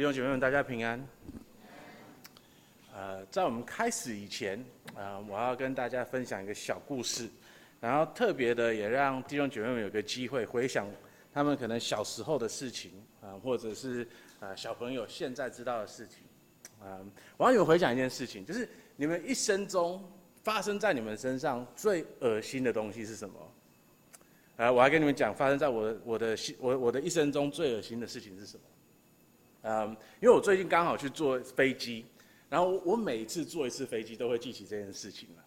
弟兄姐妹们，大家平安。呃，在我们开始以前，呃，我要跟大家分享一个小故事，然后特别的也让弟兄姐妹们有个机会回想他们可能小时候的事情，啊、或者是呃小朋友现在知道的事情。啊、我要你们回想一件事情，就是你们一生中发生在你们身上最恶心的东西是什么？啊、我还跟你们讲，发生在我我的心我我的一生中最恶心的事情是什么？嗯，因为我最近刚好去坐飞机，然后我每次坐一次飞机都会记起这件事情来。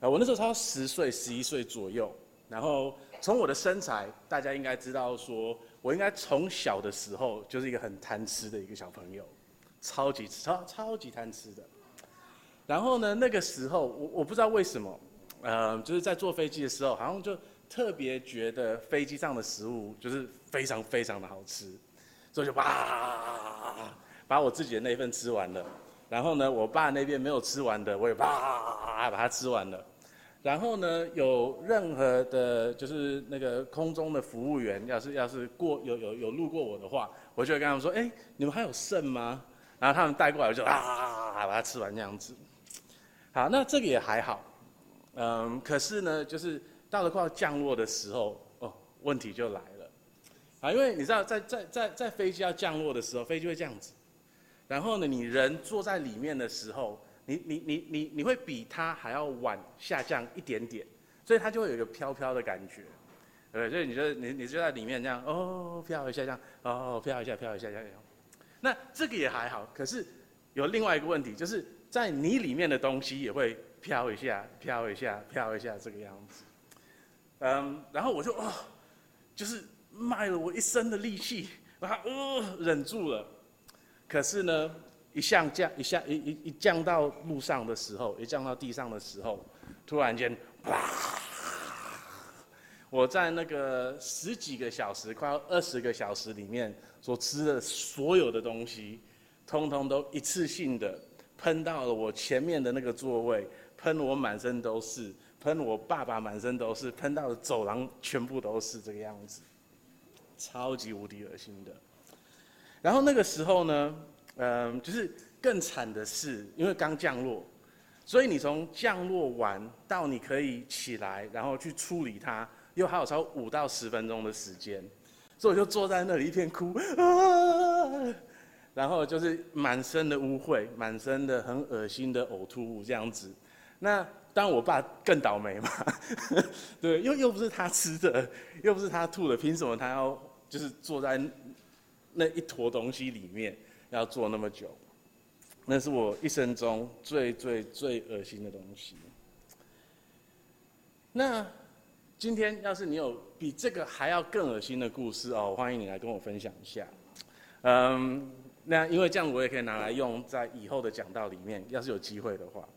啊，我那时候差不多十岁、十一岁左右，然后从我的身材，大家应该知道说，我应该从小的时候就是一个很贪吃的一个小朋友，超级超超级贪吃的。然后呢，那个时候我我不知道为什么，呃，就是在坐飞机的时候，好像就特别觉得飞机上的食物就是非常非常的好吃。所以就哇，把我自己的那一份吃完了，然后呢，我爸那边没有吃完的，我也啪把它吃完了。然后呢，有任何的，就是那个空中的服务员，要是要是过有有有路过我的话，我就会跟他们说：“哎，你们还有剩吗？”然后他们带过来，我就啊把它吃完这样子。好，那这个也还好，嗯，可是呢，就是到了快要降落的时候，哦，问题就来了。啊，因为你知道在，在在在飞机要降落的时候，飞机会这样子，然后呢，你人坐在里面的时候，你你你你你会比它还要晚下降一点点，所以它就会有一个飘飘的感觉，对，所以你就你你就在里面这样，哦，飘一下这样，哦，飘一下飘一下这样，那这个也还好，可是有另外一个问题，就是在你里面的东西也会飘一下飘一下飘一下这个样子，嗯，然后我就哦，就是。卖了我一身的力气，把它呃忍住了。可是呢，一降降一下一一一降到路上的时候，一降到地上的时候，突然间，哇！我在那个十几个小时，快要二十个小时里面所吃的所有的东西，通通都一次性的喷到了我前面的那个座位，喷我满身都是，喷我爸爸满身都是，喷到了走廊全部都是这个样子。超级无敌恶心的，然后那个时候呢，嗯，就是更惨的是，因为刚降落，所以你从降落完到你可以起来，然后去处理它，又还有超五到十分钟的时间，所以我就坐在那里一边哭，啊，然后就是满身的污秽，满身的很恶心的呕吐物这样子，那。当然，我爸更倒霉嘛，对，又又不是他吃的，又不是他吐的，凭什么他要就是坐在那一坨东西里面要坐那么久？那是我一生中最最最恶心的东西。那今天要是你有比这个还要更恶心的故事哦，欢迎你来跟我分享一下。嗯，那因为这样我也可以拿来用在以后的讲道里面，要是有机会的话。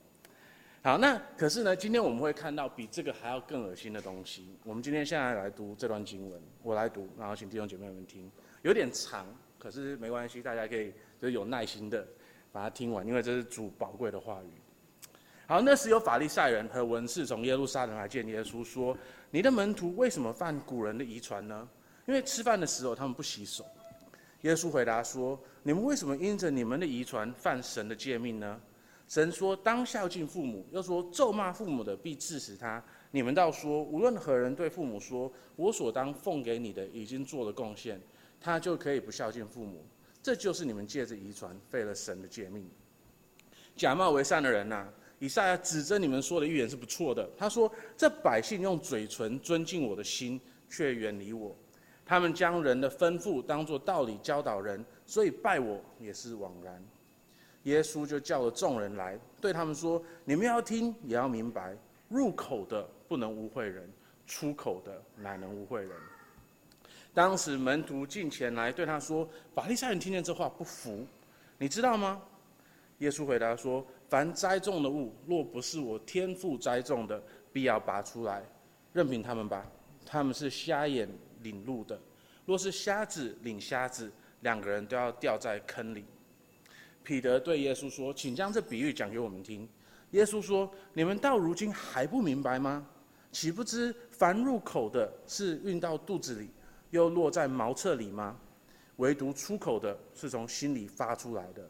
好，那可是呢，今天我们会看到比这个还要更恶心的东西。我们今天现在来读这段经文，我来读，然后请弟兄姐妹们听，有点长，可是没关系，大家可以就是有耐心的把它听完，因为这是主宝贵的话语。好，那时有法利赛人和文士从耶路撒冷来见耶稣，说：“你的门徒为什么犯古人的遗传呢？因为吃饭的时候他们不洗手。”耶稣回答说：“你们为什么因着你们的遗传犯神的诫命呢？”神说：“当孝敬父母。”又说：“咒骂父母的，必治死他。”你们倒说：“无论何人对父母说，我所当奉给你的已经做了贡献，他就可以不孝敬父母。这就是你们借着遗传废了神的诫命。假冒为善的人呐、以赛亚指着你们说的预言是不错的。他说：这百姓用嘴唇尊敬我的心，却远离我。他们将人的吩咐当作道理教导人，所以拜我也是枉然。”耶稣就叫了众人来，对他们说：“你们要听，也要明白。入口的不能污秽人，出口的乃能污秽人。”当时门徒进前来对他说：“法利赛人听见这话不服，你知道吗？”耶稣回答说：“凡栽种的物，若不是我天父栽种的，必要拔出来。任凭他们吧，他们是瞎眼领路的。若是瞎子领瞎子，两个人都要掉在坑里。”彼得对耶稣说：“请将这比喻讲给我们听。”耶稣说：“你们到如今还不明白吗？岂不知凡入口的是运到肚子里，又落在茅厕里吗？唯独出口的是从心里发出来的，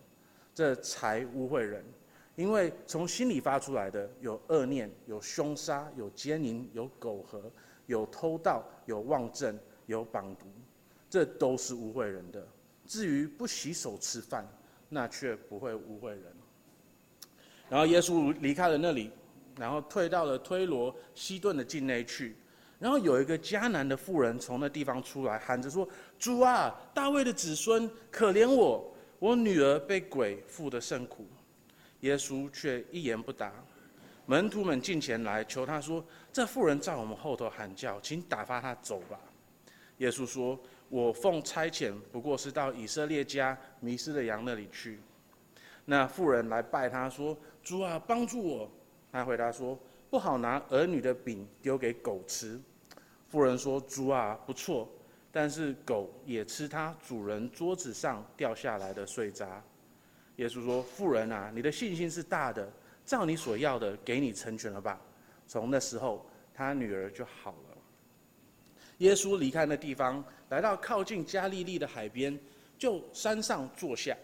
这才污秽人。因为从心里发出来的有恶念、有凶杀、有奸淫、有苟合、有偷盗、有妄证、有绑毒，这都是污秽人的。至于不洗手吃饭，那却不会污秽人。然后耶稣离开了那里，然后退到了推罗西顿的境内去。然后有一个迦南的妇人从那地方出来，喊着说：“主啊，大卫的子孙，可怜我，我女儿被鬼附得甚苦。”耶稣却一言不答。门徒们进前来求他说：“这妇人在我们后头喊叫，请打发她走吧。”耶稣说：“我奉差遣，不过是到以色列家迷失的羊那里去。”那妇人来拜他说：“主啊，帮助我。”他回答说：“不好拿儿女的饼丢给狗吃。”妇人说：“主啊，不错，但是狗也吃它主人桌子上掉下来的碎渣。”耶稣说：“妇人啊，你的信心是大的，照你所要的，给你成全了吧。”从那时候，他女儿就好了。耶稣离开那地方，来到靠近加利利的海边，就山上坐下，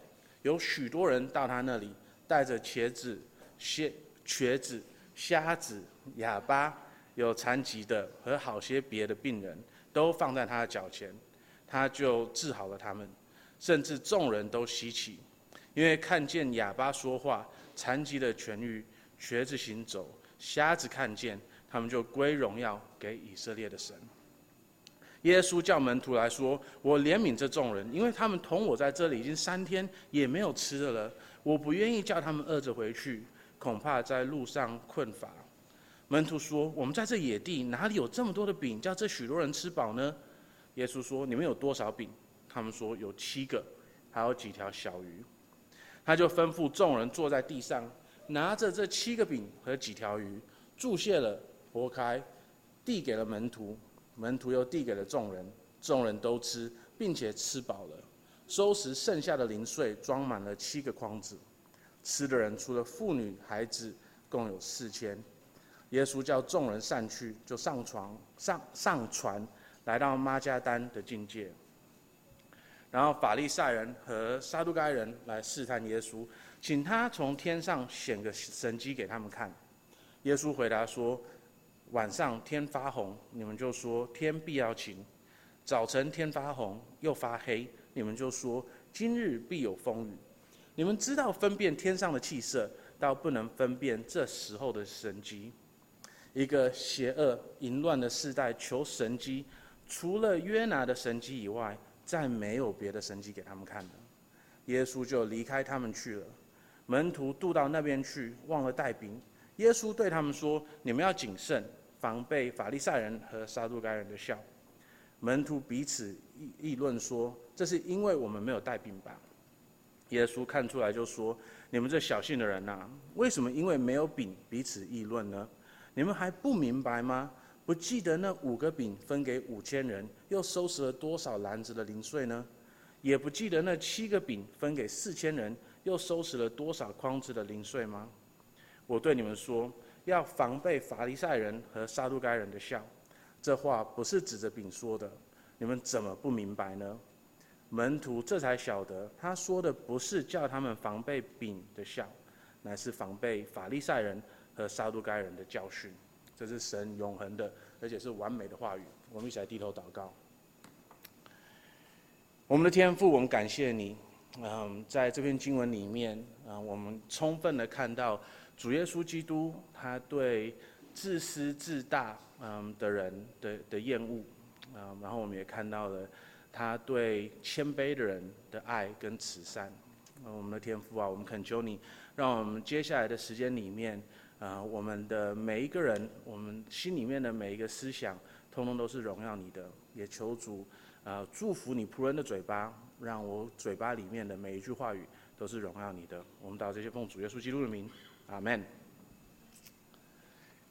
有许多人到他那里，带着瘸子、瘸瘸子、瞎子、哑巴。有残疾的和好些别的病人，都放在他的脚前，他就治好了他们，甚至众人都稀奇，因为看见哑巴说话，残疾的痊愈，瘸子行走，瞎子看见，他们就归荣耀给以色列的神。耶稣叫门徒来说：“我怜悯这众人，因为他们同我在这里已经三天，也没有吃的了。我不愿意叫他们饿着回去，恐怕在路上困乏。”门徒说：“我们在这野地，哪里有这么多的饼，叫这许多人吃饱呢？”耶稣说：“你们有多少饼？”他们说：“有七个，还有几条小鱼。”他就吩咐众人坐在地上，拿着这七个饼和几条鱼，祝谢了，擘开，递给了门徒，门徒又递给了众人，众人都吃，并且吃饱了，收拾剩下的零碎，装满了七个筐子。吃的人除了妇女孩子，共有四千。耶稣叫众人散去，就上床上上船，来到妈加丹的境界。然后法利赛人和撒都该人来试探耶稣，请他从天上显个神迹给他们看。耶稣回答说：“晚上天发红，你们就说天必要晴；早晨天发红又发黑，你们就说今日必有风雨。你们知道分辨天上的气色，倒不能分辨这时候的神机。”一个邪恶淫乱的世代求神机，除了约拿的神机以外，再没有别的神机给他们看了。耶稣就离开他们去了。门徒渡到那边去，忘了带饼。耶稣对他们说：“你们要谨慎，防备法利赛人和撒都该人的笑。”门徒彼此议议论说：“这是因为我们没有带饼吧？”耶稣看出来就说：“你们这小信的人呐、啊，为什么因为没有饼彼此议论呢？”你们还不明白吗？不记得那五个饼分给五千人，又收拾了多少篮子的零碎呢？也不记得那七个饼分给四千人，又收拾了多少筐子的零碎吗？我对你们说，要防备法利赛人和撒都该人的笑。这话不是指着饼说的，你们怎么不明白呢？门徒这才晓得，他说的不是叫他们防备饼的笑，乃是防备法利赛人。和撒都该人的教训，这是神永恒的，而且是完美的话语。我们一起来低头祷告。我们的天父，我们感谢你。嗯，在这篇经文里面，嗯，我们充分的看到主耶稣基督他对自私自大嗯的人的的厌恶，嗯，然后我们也看到了他对谦卑的人的爱跟慈善。我们的天父啊，我们恳求你，让我们接下来的时间里面。啊，我们的每一个人，我们心里面的每一个思想，通通都是荣耀你的。也求主啊，祝福你仆人的嘴巴，让我嘴巴里面的每一句话语都是荣耀你的。我们祷这些奉主耶稣基督的名，阿门。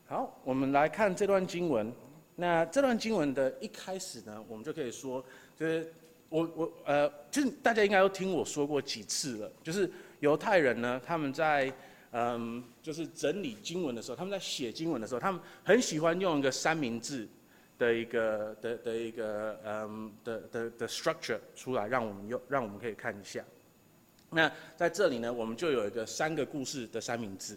好，我们来看这段经文。那这段经文的一开始呢，我们就可以说，就是我我呃，就是大家应该都听我说过几次了，就是犹太人呢，他们在。嗯，就是整理经文的时候，他们在写经文的时候，他们很喜欢用一个三明治，的一个的的一个嗯的的的 structure 出来，让我们用让我们可以看一下。那在这里呢，我们就有一个三个故事的三明治。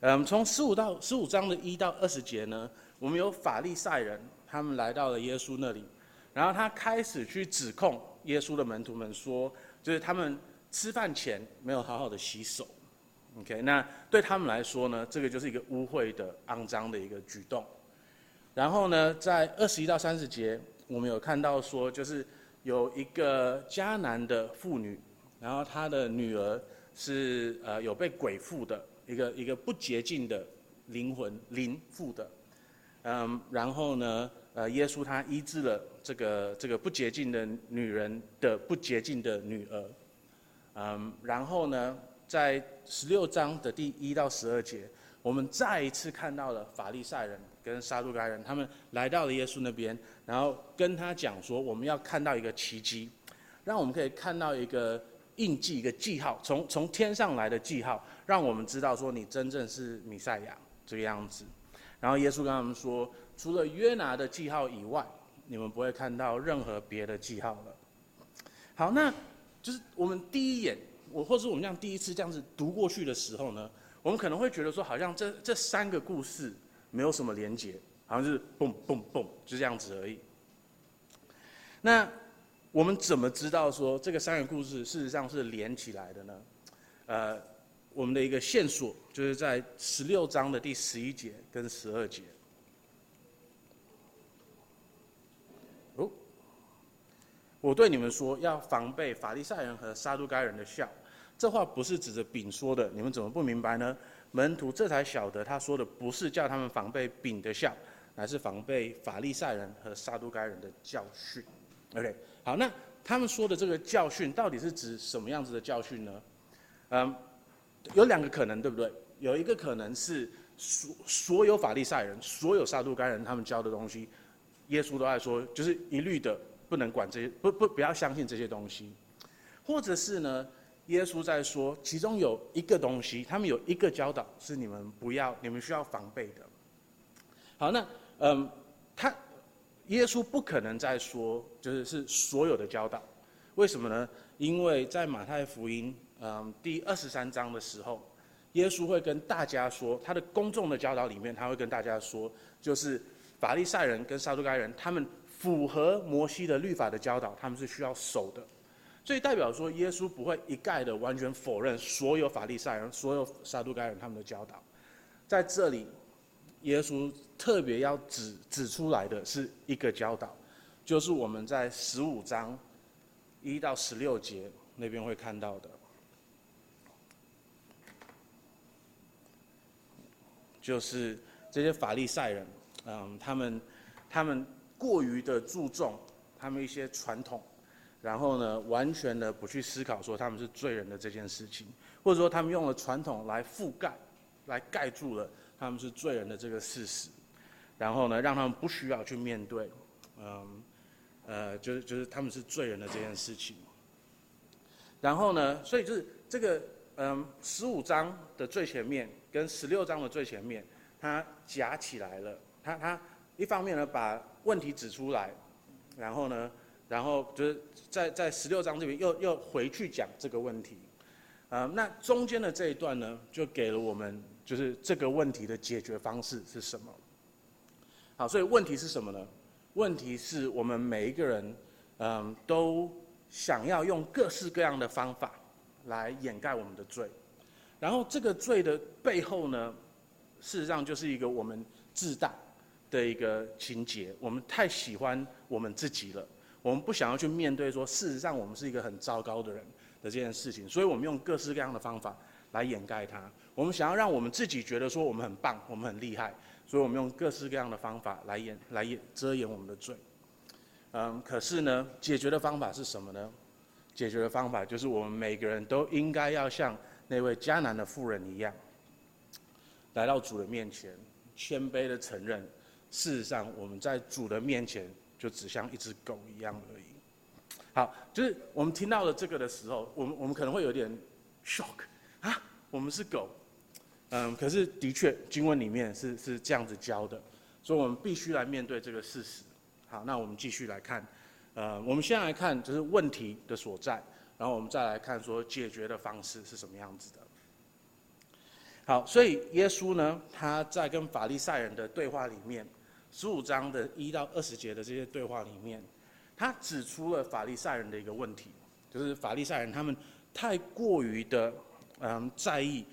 嗯，从十五到十五章的一到二十节呢，我们有法利赛人，他们来到了耶稣那里，然后他开始去指控耶稣的门徒们说，就是他们吃饭前没有好好的洗手。OK，那对他们来说呢，这个就是一个污秽的、肮脏的一个举动。然后呢，在二十一到三十节，我们有看到说，就是有一个迦南的妇女，然后他的女儿是呃有被鬼附的一个一个不洁净的灵魂灵附的，嗯，然后呢，呃，耶稣他医治了这个这个不洁净的女人的不洁净的女儿，嗯，然后呢，在十六章的第一到十二节，我们再一次看到了法利赛人。跟撒都该人，他们来到了耶稣那边，然后跟他讲说：“我们要看到一个奇迹，让我们可以看到一个印记、一个记号，从从天上来的记号，让我们知道说你真正是弥赛亚这个样子。”然后耶稣跟他们说：“除了约拿的记号以外，你们不会看到任何别的记号了。”好，那就是我们第一眼，我或是我们这样第一次这样子读过去的时候呢，我们可能会觉得说，好像这这三个故事。没有什么连结，好像就是嘣嘣嘣，就这样子而已。那我们怎么知道说这个三个故事事实上是连起来的呢？呃，我们的一个线索就是在十六章的第十一节跟十二节。哦，我对你们说，要防备法利赛人和撒都该人的笑，这话不是指着饼说的，你们怎么不明白呢？门徒这才晓得，他说的不是叫他们防备饼的笑，乃是防备法利赛人和撒都该人的教训。OK，好，那他们说的这个教训到底是指什么样子的教训呢？嗯，有两个可能，对不对？有一个可能是所所有法利赛人、所有撒都该人他们教的东西，耶稣都在说，就是一律的不能管这些，不不不要相信这些东西，或者是呢？耶稣在说，其中有一个东西，他们有一个教导是你们不要、你们需要防备的。好，那嗯，他耶稣不可能再说，就是是所有的教导，为什么呢？因为在马太福音嗯第二十三章的时候，耶稣会跟大家说，他的公众的教导里面，他会跟大家说，就是法利赛人跟撒都该人，他们符合摩西的律法的教导，他们是需要守的。所以代表说，耶稣不会一概的完全否认所有法利赛人、所有撒都该人他们的教导。在这里，耶稣特别要指指出来的是一个教导，就是我们在十五章一到十六节那边会看到的，就是这些法利赛人，嗯，他们他们过于的注重他们一些传统。然后呢，完全的不去思考说他们是罪人的这件事情，或者说他们用了传统来覆盖，来盖住了他们是罪人的这个事实，然后呢，让他们不需要去面对，嗯，呃，就是就是他们是罪人的这件事情。然后呢，所以就是这个嗯，十五章的最前面跟十六章的最前面，它夹起来了。它它一方面呢，把问题指出来，然后呢。然后就是在在十六章这边又又回去讲这个问题，啊，那中间的这一段呢，就给了我们就是这个问题的解决方式是什么？好，所以问题是什么呢？问题是我们每一个人，嗯，都想要用各式各样的方法来掩盖我们的罪，然后这个罪的背后呢，事实上就是一个我们自大的一个情节，我们太喜欢我们自己了。我们不想要去面对说，事实上我们是一个很糟糕的人的这件事情，所以我们用各式各样的方法来掩盖它。我们想要让我们自己觉得说我们很棒，我们很厉害，所以我们用各式各样的方法来掩、来掩、遮掩我们的罪。嗯，可是呢，解决的方法是什么呢？解决的方法就是我们每个人都应该要像那位迦南的妇人一样，来到主的面前，谦卑的承认，事实上我们在主的面前。就只像一只狗一样而已。好，就是我们听到了这个的时候，我们我们可能会有点 shock 啊，我们是狗。嗯，可是的确经文里面是是这样子教的，所以我们必须来面对这个事实。好，那我们继续来看，呃，我们先来看就是问题的所在，然后我们再来看说解决的方式是什么样子的。好，所以耶稣呢，他在跟法利赛人的对话里面，十五章的一到二十节的这些对话里面，他指出了法利赛人的一个问题，就是法利赛人他们太过于的嗯在意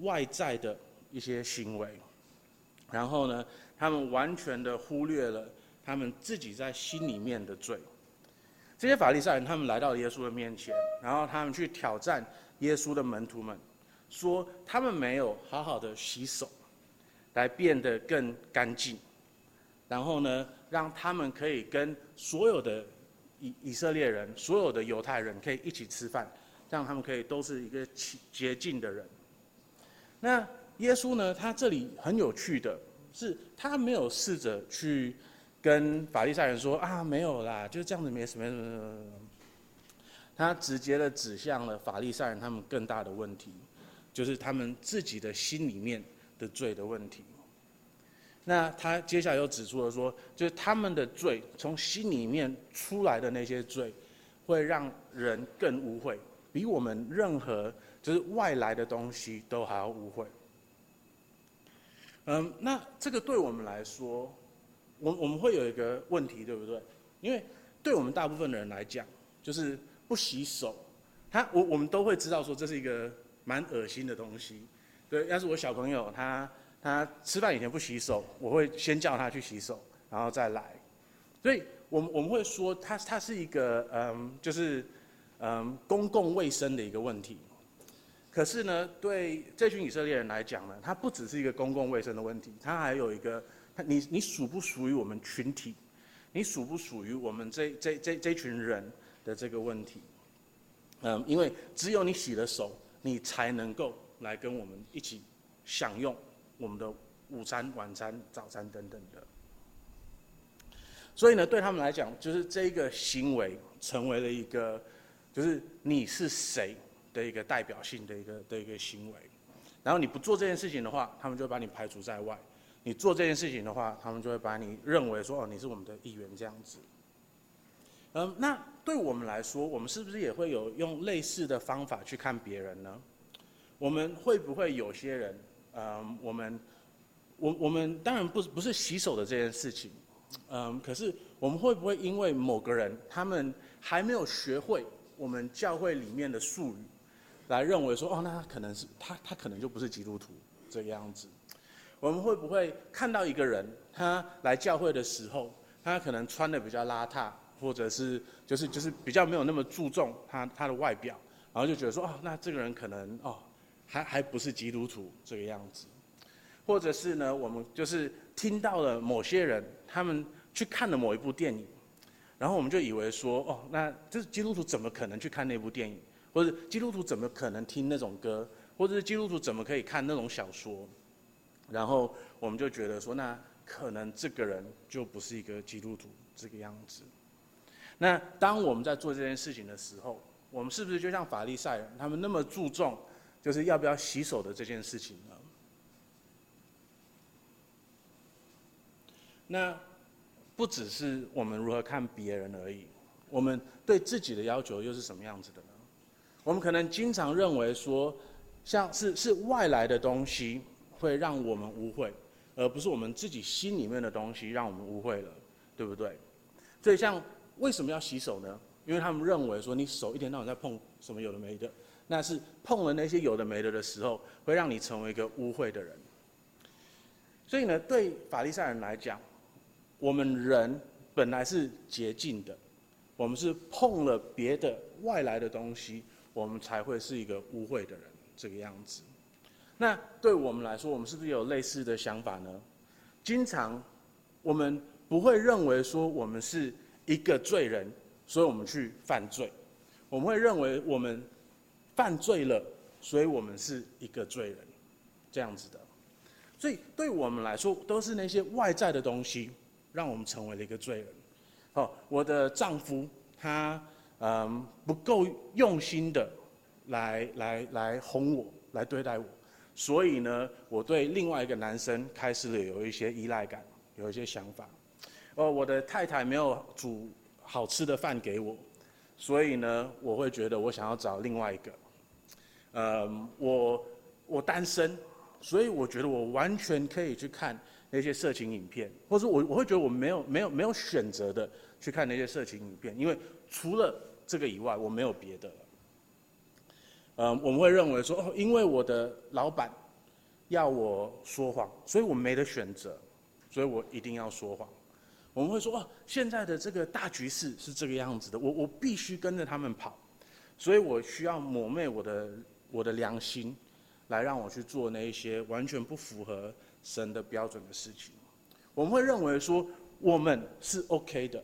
外在的一些行为，然后呢，他们完全的忽略了他们自己在心里面的罪。这些法利赛人他们来到耶稣的面前，然后他们去挑战耶稣的门徒们。说他们没有好好的洗手，来变得更干净，然后呢，让他们可以跟所有的以以色列人、所有的犹太人可以一起吃饭，这样他们可以都是一个洁洁净的人。那耶稣呢，他这里很有趣的是，他没有试着去跟法利赛人说啊，没有啦，就这样子没什么什么什么，他直接的指向了法利赛人他们更大的问题。就是他们自己的心里面的罪的问题。那他接下来又指出了说，就是他们的罪从心里面出来的那些罪，会让人更污秽，比我们任何就是外来的东西都还要污秽。嗯，那这个对我们来说，我我们会有一个问题，对不对？因为对我们大部分的人来讲，就是不洗手，他我我们都会知道说这是一个。蛮恶心的东西，对。要是我小朋友他他吃饭以前不洗手，我会先叫他去洗手，然后再来。所以我们我们会说，它它是一个嗯，就是嗯公共卫生的一个问题。可是呢，对这群以色列人来讲呢，它不只是一个公共卫生的问题，它还有一个，你你属不属于我们群体？你属不属于我们这这这这群人的这个问题？嗯，因为只有你洗了手。你才能够来跟我们一起享用我们的午餐、晚餐、早餐等等的。所以呢，对他们来讲，就是这个行为成为了一个，就是你是谁的一个代表性的一个的一个行为。然后你不做这件事情的话，他们就会把你排除在外；你做这件事情的话，他们就会把你认为说哦，你是我们的一员这样子。嗯，那对我们来说，我们是不是也会有用类似的方法去看别人呢？我们会不会有些人，嗯，我们，我我们当然不不是洗手的这件事情，嗯，可是我们会不会因为某个人他们还没有学会我们教会里面的术语，来认为说哦，那他可能是他他可能就不是基督徒这个样子？我们会不会看到一个人他来教会的时候，他可能穿的比较邋遢？或者是就是就是比较没有那么注重他他的外表，然后就觉得说哦，那这个人可能哦还还不是基督徒这个样子，或者是呢，我们就是听到了某些人他们去看了某一部电影，然后我们就以为说哦，那就是基督徒怎么可能去看那部电影，或者基督徒怎么可能听那种歌，或者是基督徒怎么可以看那种小说，然后我们就觉得说，那可能这个人就不是一个基督徒这个样子。那当我们在做这件事情的时候，我们是不是就像法利赛人他们那么注重，就是要不要洗手的这件事情呢？那不只是我们如何看别人而已，我们对自己的要求又是什么样子的？我们可能经常认为说，像是是外来的东西会让我们污秽，而不是我们自己心里面的东西让我们污秽了，对不对？所以像。为什么要洗手呢？因为他们认为说，你手一天到晚在碰什么有的没的，那是碰了那些有的没的的时候，会让你成为一个污秽的人。所以呢，对法利赛人来讲，我们人本来是洁净的，我们是碰了别的外来的东西，我们才会是一个污秽的人这个样子。那对我们来说，我们是不是有类似的想法呢？经常我们不会认为说我们是。一个罪人，所以我们去犯罪。我们会认为我们犯罪了，所以我们是一个罪人，这样子的。所以对我们来说，都是那些外在的东西，让我们成为了一个罪人。好，我的丈夫他嗯不够用心的来来来哄我，来对待我，所以呢，我对另外一个男生开始了有一些依赖感，有一些想法。哦，我的太太没有煮好吃的饭给我，所以呢，我会觉得我想要找另外一个。嗯，我我单身，所以我觉得我完全可以去看那些色情影片，或者我我会觉得我没有没有没有选择的去看那些色情影片，因为除了这个以外，我没有别的了。嗯，我们会认为说，哦，因为我的老板要我说谎，所以我没得选择，所以我一定要说谎。我们会说，哦，现在的这个大局势是这个样子的，我我必须跟着他们跑，所以我需要抹灭我的。我的良心，来让我去做那一些完全不符合神的标准的事情。我们会认为说我们是 OK 的，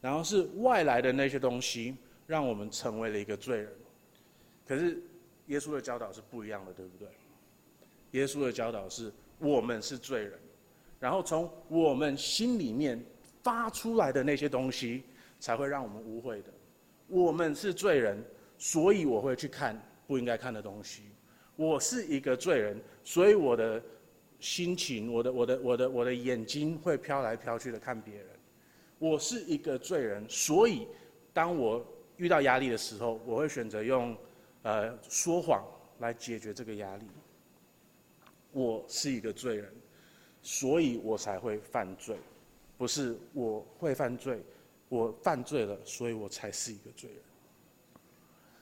然后是外来的那些东西让我们成为了一个罪人。可是耶稣的教导是不一样的，对不对？耶稣的教导是我们是罪人，然后从我们心里面发出来的那些东西才会让我们污秽的。我们是罪人，所以我会去看。不应该看的东西，我是一个罪人，所以我的心情，我的我的我的我的眼睛会飘来飘去的看别人。我是一个罪人，所以当我遇到压力的时候，我会选择用呃说谎来解决这个压力。我是一个罪人，所以我才会犯罪，不是我会犯罪，我犯罪了，所以我才是一个罪人。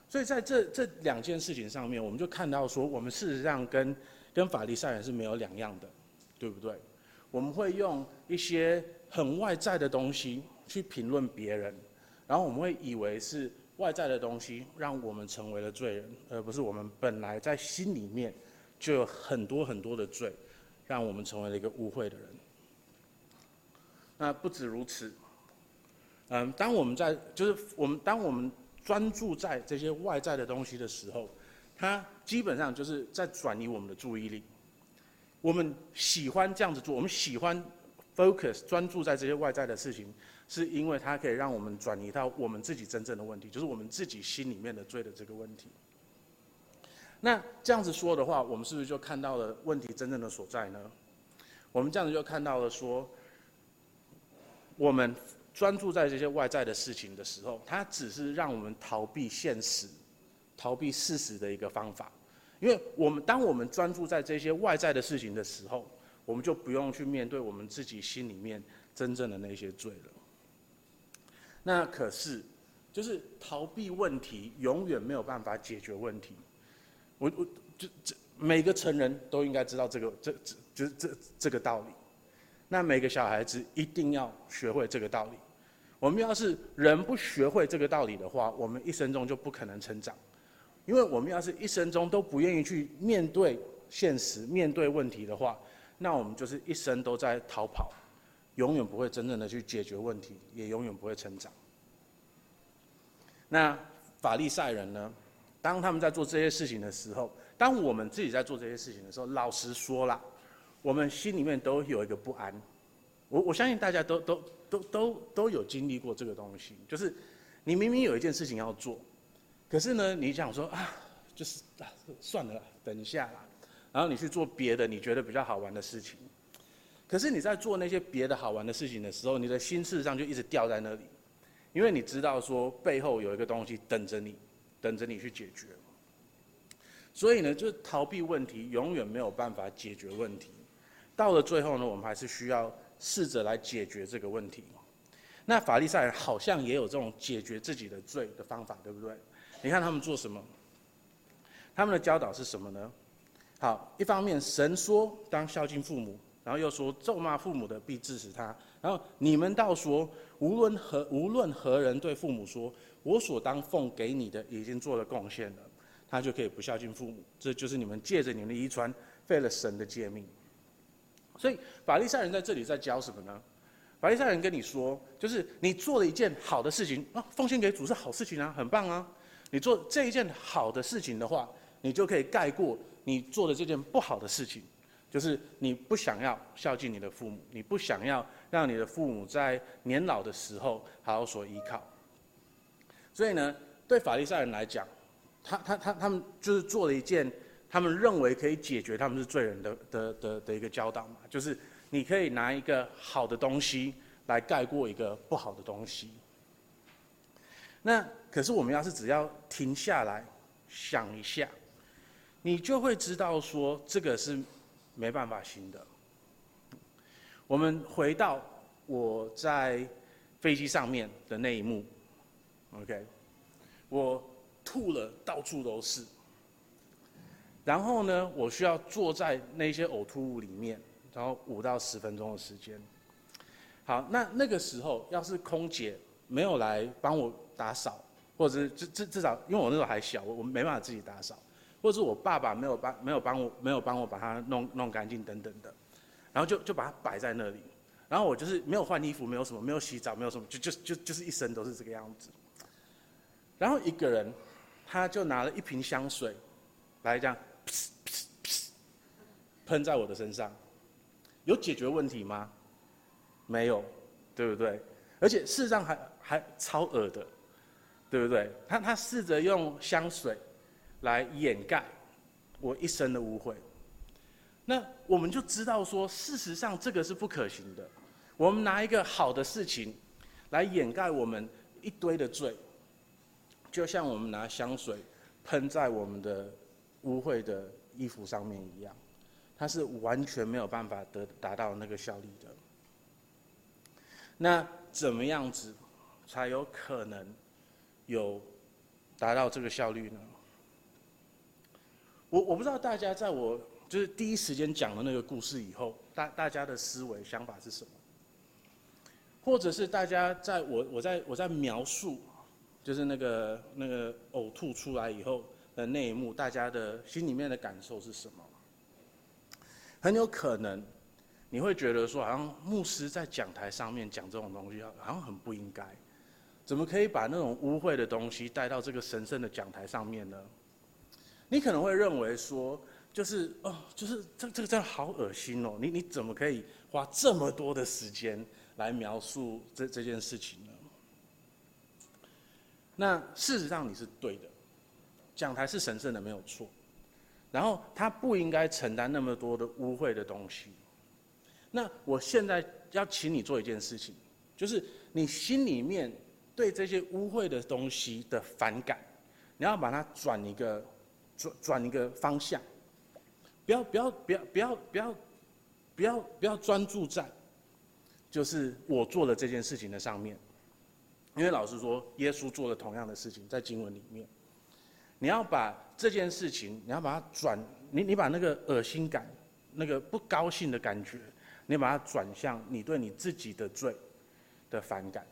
所以在这这两件事情上面，我们就看到说，我们事实上跟跟法利赛人是没有两样的，对不对？我们会用一些很外在的东西去评论别人，然后我们会以为是外在的东西让我们成为了罪人，而不是我们本来在心里面就有很多很多的罪，让我们成为了一个污秽的人。那不止如此，嗯，当我们在就是我们当我们。专注在这些外在的东西的时候，它基本上就是在转移我们的注意力。我们喜欢这样子做，我们喜欢 focus 专注在这些外在的事情，是因为它可以让我们转移到我们自己真正的问题，就是我们自己心里面的罪的这个问题。那这样子说的话，我们是不是就看到了问题真正的所在呢？我们这样子就看到了说，我们。专注在这些外在的事情的时候，它只是让我们逃避现实、逃避事实的一个方法。因为我们当我们专注在这些外在的事情的时候，我们就不用去面对我们自己心里面真正的那些罪了。那可是，就是逃避问题永远没有办法解决问题。我我就这每个成人都应该知道这个这这就是这这个道理。那每个小孩子一定要学会这个道理。我们要是人不学会这个道理的话，我们一生中就不可能成长。因为我们要是一生中都不愿意去面对现实、面对问题的话，那我们就是一生都在逃跑，永远不会真正的去解决问题，也永远不会成长。那法利赛人呢？当他们在做这些事情的时候，当我们自己在做这些事情的时候，老实说啦，我们心里面都有一个不安。我我相信大家都都。都都都有经历过这个东西，就是你明明有一件事情要做，可是呢，你想说啊，就是啊，算了，等一下啦，然后你去做别的你觉得比较好玩的事情，可是你在做那些别的好玩的事情的时候，你的心事实上就一直吊在那里，因为你知道说背后有一个东西等着你，等着你去解决，所以呢，就是逃避问题永远没有办法解决问题，到了最后呢，我们还是需要。试着来解决这个问题。那法利赛人好像也有这种解决自己的罪的方法，对不对？你看他们做什么？他们的教导是什么呢？好，一方面神说当孝敬父母，然后又说咒骂父母的必治死他。然后你们倒说无论何无论何人对父母说，我所当奉给你的已经做了贡献了，他就可以不孝敬父母。这就是你们借着你们的遗传废了神的诫命。所以法利赛人在这里在教什么呢？法利赛人跟你说，就是你做了一件好的事情啊，奉献给主是好事情啊，很棒啊。你做这一件好的事情的话，你就可以盖过你做的这件不好的事情，就是你不想要孝敬你的父母，你不想要让你的父母在年老的时候好好所依靠。所以呢，对法利赛人来讲，他他他他们就是做了一件。他们认为可以解决他们是罪人的的的的一个教导嘛，就是你可以拿一个好的东西来盖过一个不好的东西。那可是我们要是只要停下来想一下，你就会知道说这个是没办法行的。我们回到我在飞机上面的那一幕，OK，我吐了到处都是。然后呢，我需要坐在那些呕吐物里面，然后五到十分钟的时间。好，那那个时候要是空姐没有来帮我打扫，或者是至至至少，因为我那时候还小，我我没办法自己打扫，或者是我爸爸没有帮没有帮我没有帮我把它弄弄干净等等的。然后就就把它摆在那里，然后我就是没有换衣服，没有什么，没有洗澡，没有什么，就就就就是一身都是这个样子。然后一个人，他就拿了一瓶香水，来这样喷在我的身上，有解决问题吗？没有，对不对？而且事实上还还超恶的，对不对？他他试着用香水来掩盖我一身的污秽。那我们就知道说，事实上这个是不可行的。我们拿一个好的事情来掩盖我们一堆的罪，就像我们拿香水喷在我们的污秽的衣服上面一样，它是完全没有办法得达到那个效力的。那怎么样子才有可能有达到这个效率呢？我我不知道大家在我。就是第一时间讲了那个故事以后，大大家的思维想法是什么？或者是大家在我我在我在描述，就是那个那个呕吐出来以后的那一幕，大家的心里面的感受是什么？很有可能你会觉得说，好像牧师在讲台上面讲这种东西，好像很不应该，怎么可以把那种污秽的东西带到这个神圣的讲台上面呢？你可能会认为说。就是哦，就是这这个真的好恶心哦！你你怎么可以花这么多的时间来描述这这件事情呢？那事实上你是对的，讲台是神圣的没有错，然后他不应该承担那么多的污秽的东西。那我现在要请你做一件事情，就是你心里面对这些污秽的东西的反感，你要把它转一个转转一个方向。不要不要不要不要不要不要不要专注在，就是我做了这件事情的上面，因为老实说，耶稣做了同样的事情在经文里面。你要把这件事情，你要把它转，你你把那个恶心感、那个不高兴的感觉，你把它转向你对你自己的罪的反感，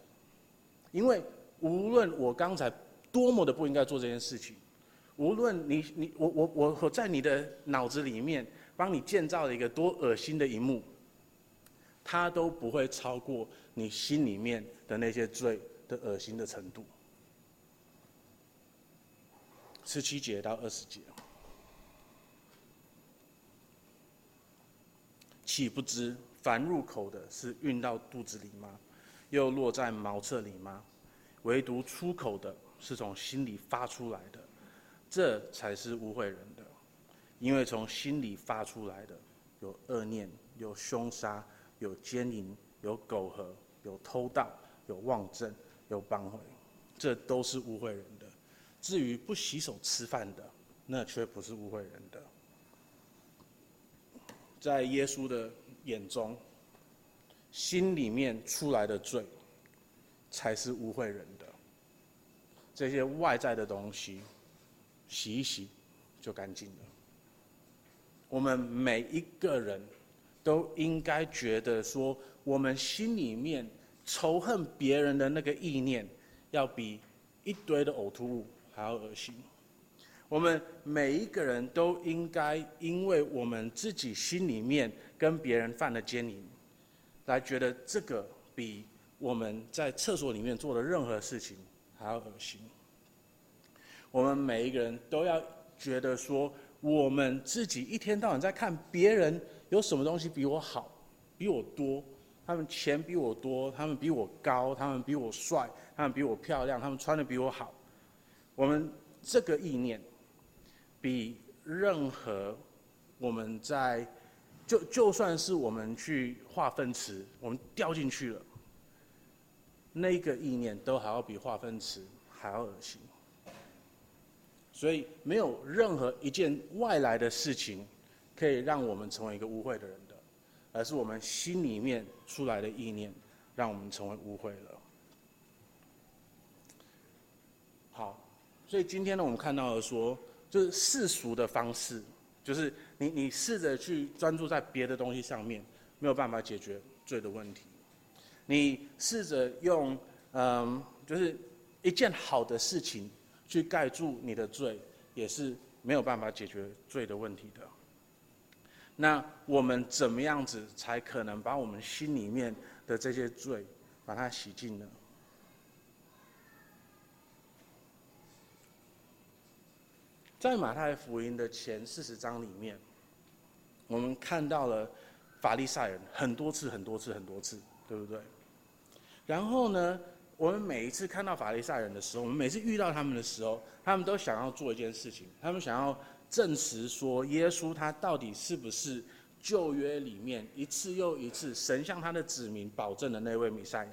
因为无论我刚才多么的不应该做这件事情。无论你你我我我我在你的脑子里面帮你建造了一个多恶心的一幕，它都不会超过你心里面的那些罪的恶心的程度。十七节到二十节，岂不知凡入口的是运到肚子里吗？又落在茅厕里吗？唯独出口的是从心里发出来的。这才是污秽人的，因为从心里发出来的有恶念、有凶杀、有奸淫、有苟合、有偷盗、有妄证、有谤毁，这都是污秽人的。至于不洗手吃饭的，那却不是污秽人的。在耶稣的眼中，心里面出来的罪，才是污秽人的。这些外在的东西。洗一洗，就干净了。我们每一个人都应该觉得说，我们心里面仇恨别人的那个意念，要比一堆的呕吐物还要恶心。我们每一个人都应该，因为我们自己心里面跟别人犯了奸淫，来觉得这个比我们在厕所里面做的任何事情还要恶心。我们每一个人都要觉得说，我们自己一天到晚在看别人有什么东西比我好，比我多，他们钱比我多，他们比我高，他们比我帅，他们比我漂亮，他们穿的比我好。我们这个意念，比任何我们在就就算是我们去化粪池，我们掉进去了，那个意念都还要比化粪池还要恶心。所以没有任何一件外来的事情，可以让我们成为一个污秽的人的，而是我们心里面出来的意念，让我们成为污秽了。好，所以今天呢，我们看到了说，就是世俗的方式，就是你你试着去专注在别的东西上面，没有办法解决罪的问题。你试着用嗯，就是一件好的事情。去盖住你的罪，也是没有办法解决罪的问题的。那我们怎么样子才可能把我们心里面的这些罪，把它洗净呢？在马太福音的前四十章里面，我们看到了法利赛人很多次、很多次、很多次，对不对？然后呢，我们每一次看到法利赛人的时候，我们每次遇到他们的时候，他们都想要做一件事情，他们想要证实说耶稣他到底是不是旧约里面一次又一次神向他的子民保证的那位弥赛亚，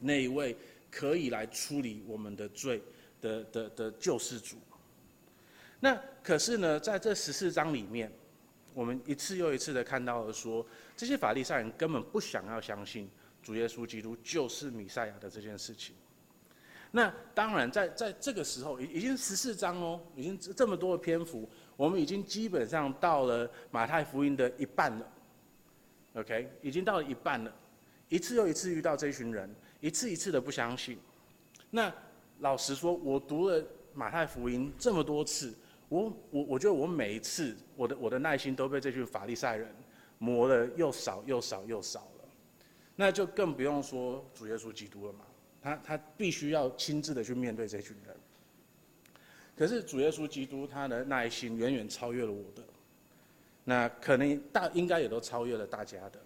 那一位可以来处理我们的罪的的的救世主。那可是呢，在这十四章里面，我们一次又一次的看到了说，这些法利赛人根本不想要相信。主耶稣基督就是弥赛亚的这件事情，那当然在在这个时候已已经十四章哦，已经这么多的篇幅，我们已经基本上到了马太福音的一半了，OK，已经到了一半了，一次又一次遇到这群人，一次一次的不相信。那老实说，我读了马太福音这么多次，我我我觉得我每一次我的我的耐心都被这群法利赛人磨得又少又少又少。那就更不用说主耶稣基督了嘛，他他必须要亲自的去面对这群人。可是主耶稣基督他的耐心远远超越了我的，那可能大应该也都超越了大家的。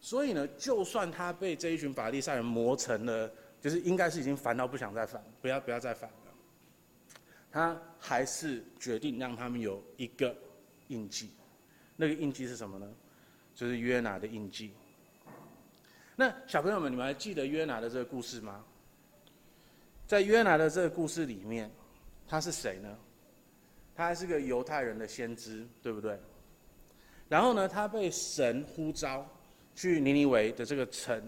所以呢，就算他被这一群法利赛人磨成了，就是应该是已经烦到不想再烦，不要不要再烦了，他还是决定让他们有一个印记。那个印记是什么呢？就是约拿的印记。那小朋友们，你们还记得约拿的这个故事吗？在约拿的这个故事里面，他是谁呢？他还是个犹太人的先知，对不对？然后呢，他被神呼召去尼尼微的这个城，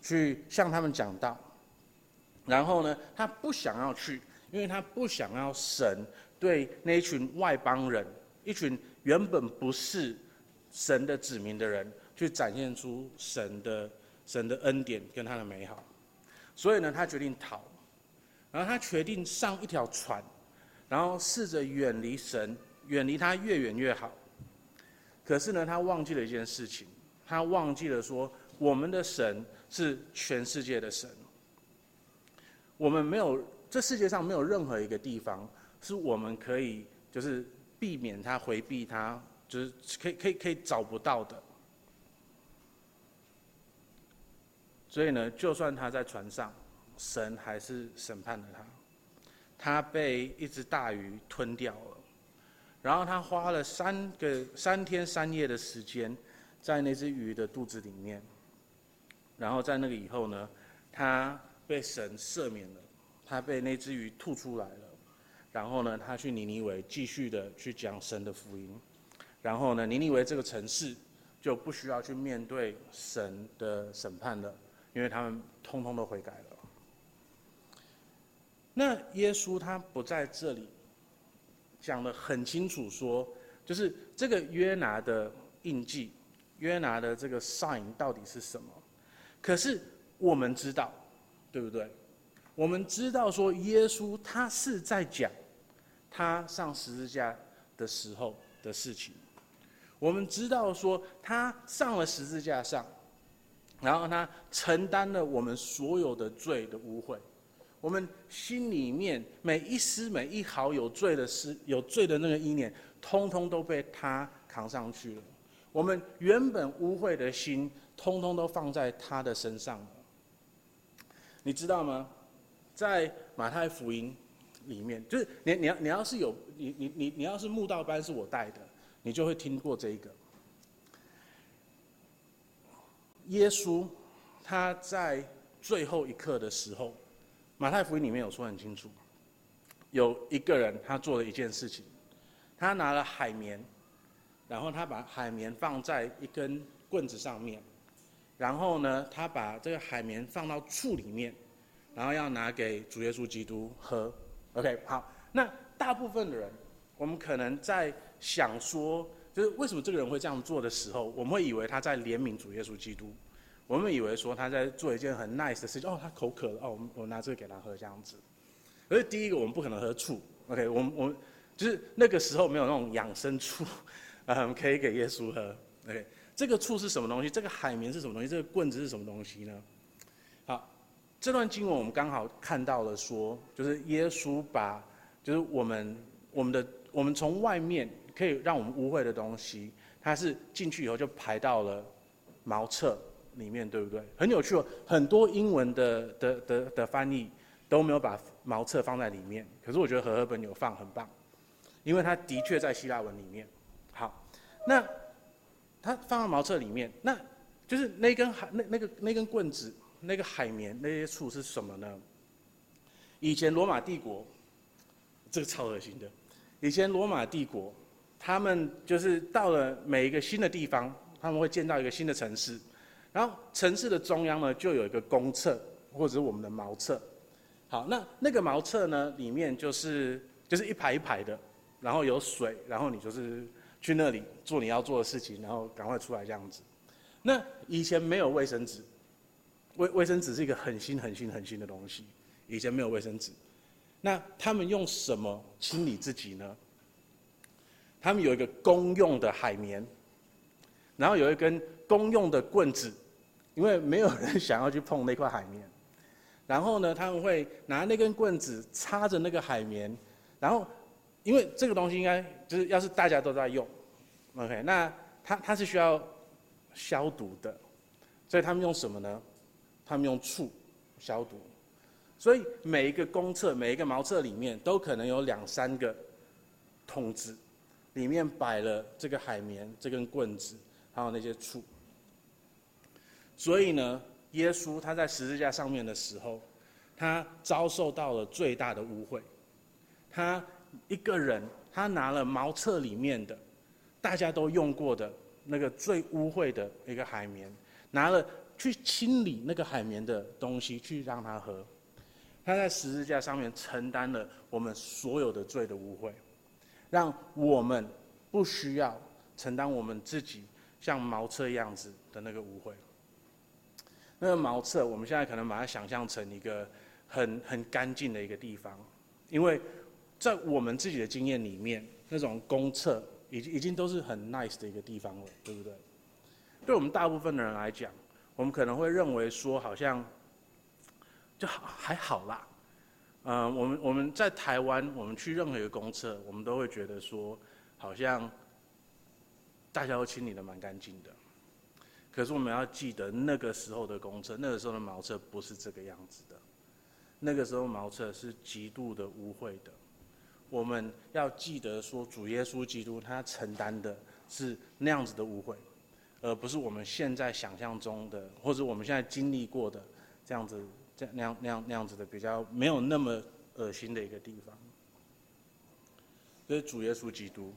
去向他们讲道。然后呢，他不想要去，因为他不想要神对那一群外邦人，一群原本不是神的子民的人，去展现出神的。神的恩典跟他的美好，所以呢，他决定逃，然后他决定上一条船，然后试着远离神，远离他越远越好。可是呢，他忘记了一件事情，他忘记了说，我们的神是全世界的神。我们没有，这世界上没有任何一个地方是我们可以就是避免他、回避他，就是可以可以可以找不到的。所以呢，就算他在船上，神还是审判了他。他被一只大鱼吞掉了，然后他花了三个三天三夜的时间，在那只鱼的肚子里面。然后在那个以后呢，他被神赦免了，他被那只鱼吐出来了。然后呢，他去尼尼微继续的去讲神的福音。然后呢，尼尼微这个城市就不需要去面对神的审判了。因为他们通通都悔改了。那耶稣他不在这里讲的很清楚，说就是这个约拿的印记，约拿的这个 sign 到底是什么？可是我们知道，对不对？我们知道说耶稣他是在讲他上十字架的时候的事情。我们知道说他上了十字架上。然后他承担了我们所有的罪的污秽，我们心里面每一丝每一毫有罪的事，有罪的那个意念，通通都被他扛上去了。我们原本污秽的心，通通都放在他的身上。你知道吗？在马太福音里面，就是你你要你要是有你你你你要是慕道班是我带的，你就会听过这一个。耶稣他在最后一刻的时候，马太福音里面有说很清楚，有一个人他做了一件事情，他拿了海绵，然后他把海绵放在一根棍子上面，然后呢，他把这个海绵放到醋里面，然后要拿给主耶稣基督喝。OK，好，那大部分的人，我们可能在想说，就是为什么这个人会这样做的时候，我们会以为他在怜悯主耶稣基督，我们以为说他在做一件很 nice 的事情。哦，他口渴了，哦，我们我拿这个给他喝这样子。而第一个，我们不可能喝醋。OK，我们我们就是那个时候没有那种养生醋，嗯，可以给耶稣喝。OK，这个醋是什么东西？这个海绵是什么东西？这个棍子是什么东西呢？好，这段经文我们刚好看到了说，就是耶稣把，就是我们我们的。我们从外面可以让我们污秽的东西，它是进去以后就排到了茅厕里面，对不对？很有趣哦，很多英文的的的的翻译都没有把茅厕放在里面，可是我觉得和合本有放，很棒，因为它的确在希腊文里面。好，那它放到茅厕里面，那就是那根海那那个那根棍子，那个海绵那些处是什么呢？以前罗马帝国，这个超恶心的。以前罗马帝国，他们就是到了每一个新的地方，他们会建造一个新的城市，然后城市的中央呢，就有一个公厕，或者是我们的茅厕。好，那那个茅厕呢，里面就是就是一排一排的，然后有水，然后你就是去那里做你要做的事情，然后赶快出来这样子。那以前没有卫生纸，卫卫生纸是一个很新很新很新的东西，以前没有卫生纸。那他们用什么清理自己呢？他们有一个公用的海绵，然后有一根公用的棍子，因为没有人想要去碰那块海绵。然后呢，他们会拿那根棍子插着那个海绵，然后因为这个东西应该就是要是大家都在用，OK，那它它是需要消毒的，所以他们用什么呢？他们用醋消毒。所以每一个公厕、每一个茅厕里面，都可能有两三个桶子，里面摆了这个海绵、这根棍子，还有那些醋。所以呢，耶稣他在十字架上面的时候，他遭受到了最大的污秽。他一个人，他拿了茅厕里面的大家都用过的那个最污秽的一个海绵，拿了去清理那个海绵的东西，去让他喝。他在十字架上面承担了我们所有的罪的污秽，让我们不需要承担我们自己像茅厕样子的那个污秽。那个茅厕，我们现在可能把它想象成一个很很干净的一个地方，因为在我们自己的经验里面，那种公厕已经已经都是很 nice 的一个地方了，对不对？对我们大部分的人来讲，我们可能会认为说，好像。就好还好啦，呃，我们我们在台湾，我们去任何一个公厕，我们都会觉得说，好像大家都清理的蛮干净的。可是我们要记得，那个时候的公厕，那个时候的茅厕不是这个样子的。那个时候茅厕是极度的污秽的。我们要记得说，主耶稣基督他承担的是那样子的污秽，而不是我们现在想象中的，或者我们现在经历过的这样子。这样那样那样那样子的比较没有那么恶心的一个地方，就是主耶稣基督，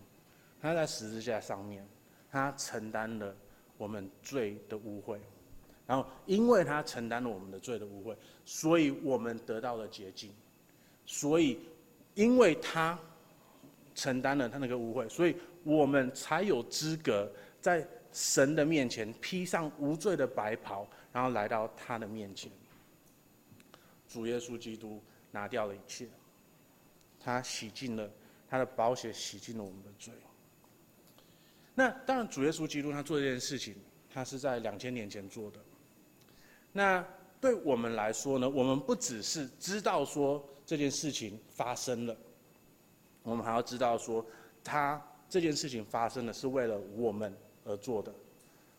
他在十字架上面，他承担了我们罪的污秽，然后因为他承担了我们的罪的污秽，所以我们得到了洁净，所以因为他承担了他那个污秽，所以我们才有资格在神的面前披上无罪的白袍，然后来到他的面前。主耶稣基督拿掉了一切，他洗净了他的宝血，洗净了我们的罪。那当然，主耶稣基督他做这件事情，他是在两千年前做的。那对我们来说呢，我们不只是知道说这件事情发生了，我们还要知道说，他这件事情发生的是为了我们而做的。